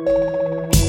Música